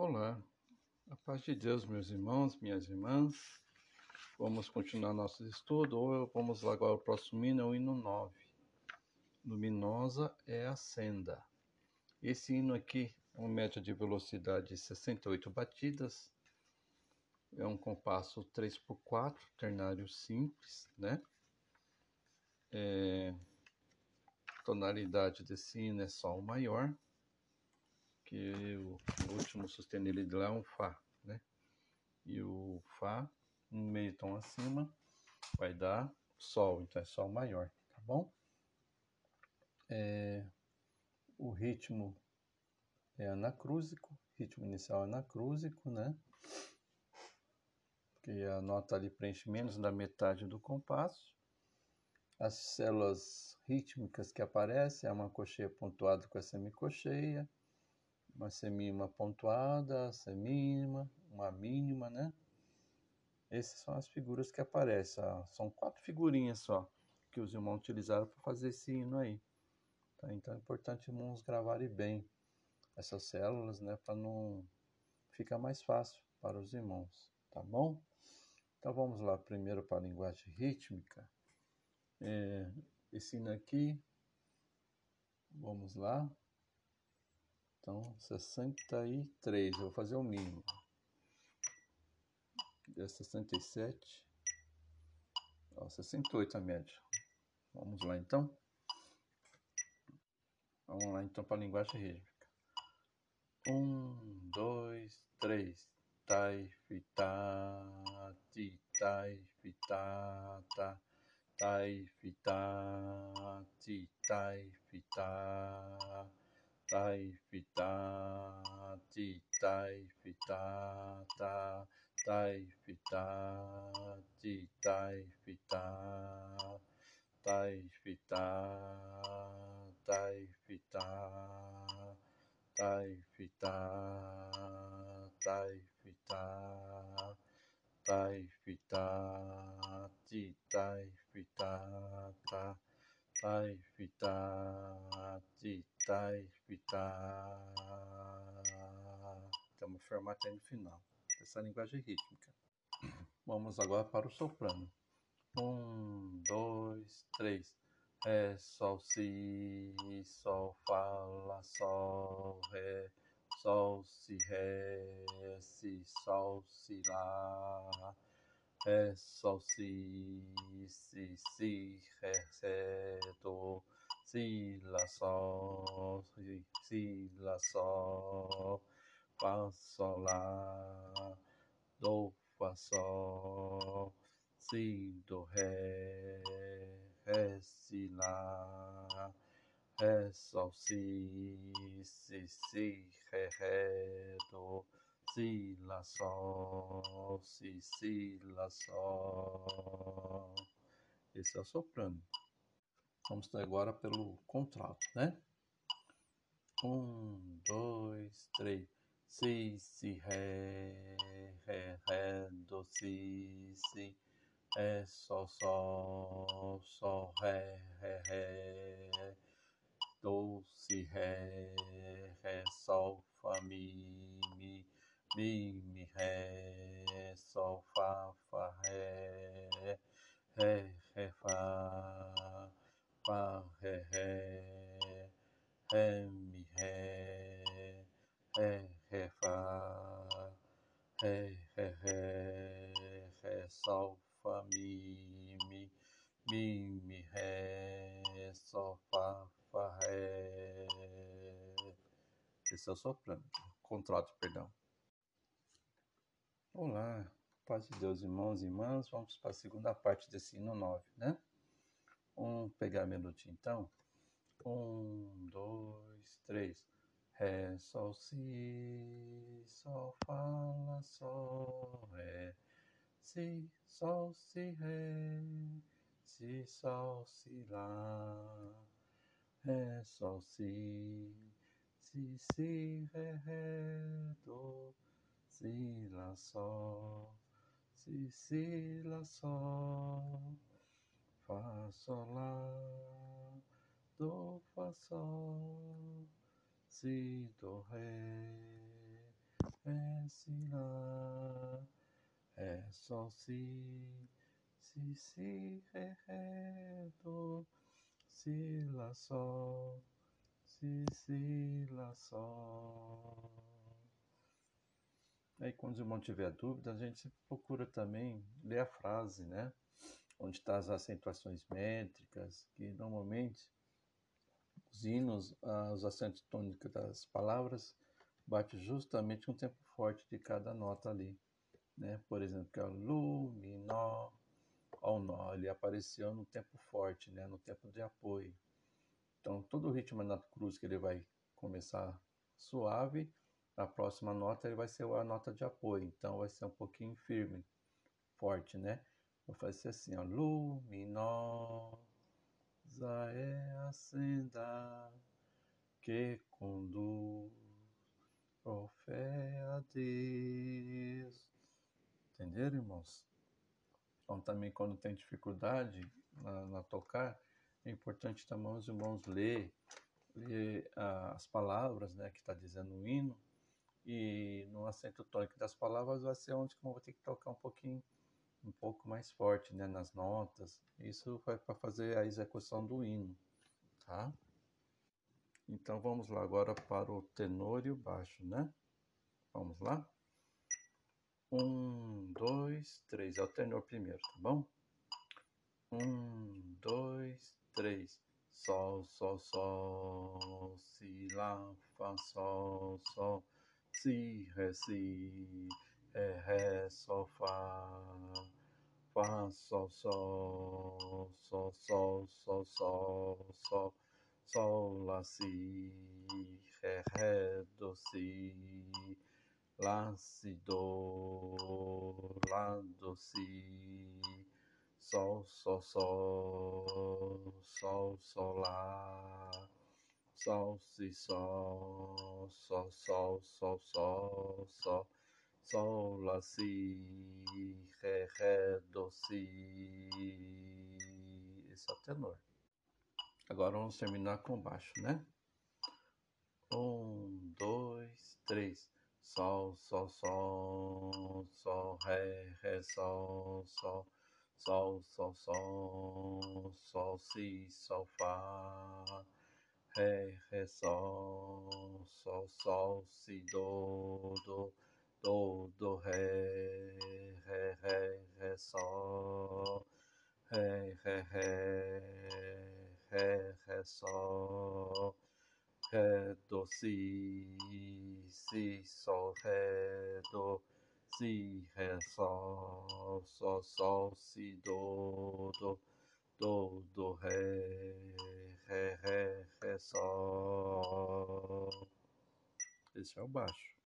Olá, a paz de Deus, meus irmãos, minhas irmãs. Vamos continuar nosso estudo. Vamos lá agora, o próximo hino é o hino 9. Luminosa é a senda. Esse hino aqui é uma média de velocidade de 68 batidas. É um compasso 3x4, ternário simples, né? É... Tonalidade desse hino é Sol maior que o, último sustenido de lá é um Fá, né? E o Fá, um meio tom acima, vai dar Sol, então é Sol maior, tá bom? É, o ritmo é anacrúsico, ritmo inicial é anacrúsico, né? Que a nota ali preenche menos da metade do compasso. As células rítmicas que aparecem é uma cocheia pontuada com a semicocheia, uma semínima pontuada, semínima, uma mínima, né? Essas são as figuras que aparecem. São quatro figurinhas só que os irmãos utilizaram para fazer esse hino aí. Tá? Então é importante irmãos gravarem bem essas células, né? Para não ficar mais fácil para os irmãos, tá bom? Então vamos lá primeiro para a linguagem rítmica. É, esse hino aqui, vamos lá. Então, 63, eu vou fazer o mínimo. É 67. Ó, 68 a média. Vamos lá então. Vamos lá então para a linguagem rítmica. Um, dois, três. Tai, fita, ti, tai, fita, ta. Tai, fita, ti, tai, fita tai fita ti tai fita ta tai fita ti tai fita tai fita tai fita tai fita tai fita tai fita ti tai fita ta tai fita ti tai fita. Estamos formatando no final. Essa linguagem rítmica. Vamos agora para o soprano. Um dois três. Ré sol si sol fá sol ré. Sol si ré si sol si lá Ré, Sol, Si, Si, Si, Ré, Ré, Do, Si, Lá, Sol, Si, Si, Lá, Sol, Fá, Sol, Lá, Do, Fá, Sol, Si, Do, Ré, Ré, Si, Lá, Ré, Sol, Si, Si, Si, Ré, Ré, Do, si, lá, sol, si, si, lá, sol. Esse é o soprano. Vamos agora pelo contralto, né? Um, dois, três. Si, si, ré, ré, ré, do, si, si. Ré, sol, sol, sol, ré, ré, ré. Do, si, ré, ré, sol, mi, mi ré, sol, fá, fá, ré, ré, ré, fá, fá, ré, ré, ré, mi, ré, ré, ré, fá, ré, ré, ré, ré, sol, fá, mi, mi, mi, mi, ré, sol, fá, fá, ré. Esse é o soprano, contrato, perdão. Olá, paz de Deus, irmãos e irmãs. Vamos para a segunda parte desse hino 9, né? Vamos pegar a melodia então. Um, dois, três. Ré, sol, si, sol, fá, lá, sol, ré. Si, sol, si, ré. Si, sol, si, lá. Ré, sol, si. Si, si, ré, ré, do si, lá, sol, si, si, lá, sol, fá, sol, lá, do, fá, sol, si, do, ré, ré, si, sol, si, si, si, ré, do, si, lá, sol, si, si, lá, sol. Aí quando o irmão tiver dúvida, a gente procura também ler a frase, né? Onde estão tá as acentuações métricas, que normalmente os hinos, os acentos tônicos das palavras bate justamente um tempo forte de cada nota ali, né? Por exemplo, que é o Lu, Mi, Nó, o Nó, ele apareceu no tempo forte, né? No tempo de apoio. Então, todo o ritmo na cruz que ele vai começar suave, a próxima nota ele vai ser a nota de apoio, então vai ser um pouquinho firme, forte, né? Vou fazer assim, ó, luminosa é a senda que conduz por fé a Deus. Entenderam, irmãos? Então também quando tem dificuldade na, na tocar, é importante também os irmãos ler, ler ah, as palavras, né, que está dizendo o hino, e no acento tônico das palavras vai ser onde que eu vou ter que tocar um pouquinho, um pouco mais forte, né, nas notas. Isso vai para fazer a execução do hino, tá? Então vamos lá agora para o tenor e o baixo, né? Vamos lá? Um, dois, três. É o tenor primeiro, tá bom? Um, dois, três. Sol, sol, sol, si, lá, fá, sol, sol si, ré, si, ré, ré, sol, fá, fá, sol, sol, sol, sol, sol, sol, sol, sol, lá, si, ré, ré, do, si, lá, si, do, lá, do, si, sol, sol, sol, sol, sol, lá, sol, si, sol, sol, sol, sol, sol, sol, sol, lá, si, ré, ré, do, si. Esse é o tenor. Agora vamos terminar com baixo, né? Um, dois, três. Sol, sol, sol, sol, ré, ré, sol, sol, sol, sol, sol, sol, si, sol, fá ré, ré, sol, sol, sol, si, do, do, do, do, ré, ré, ré, ré, sol, ré, ré, ré, ré, ré, sol, ré, do, si, si, sol, ré, do, si, ré, sol, sol, sol, si, do, do, do, do, ré, ré, ré, ré, sol. Esse é o baixo.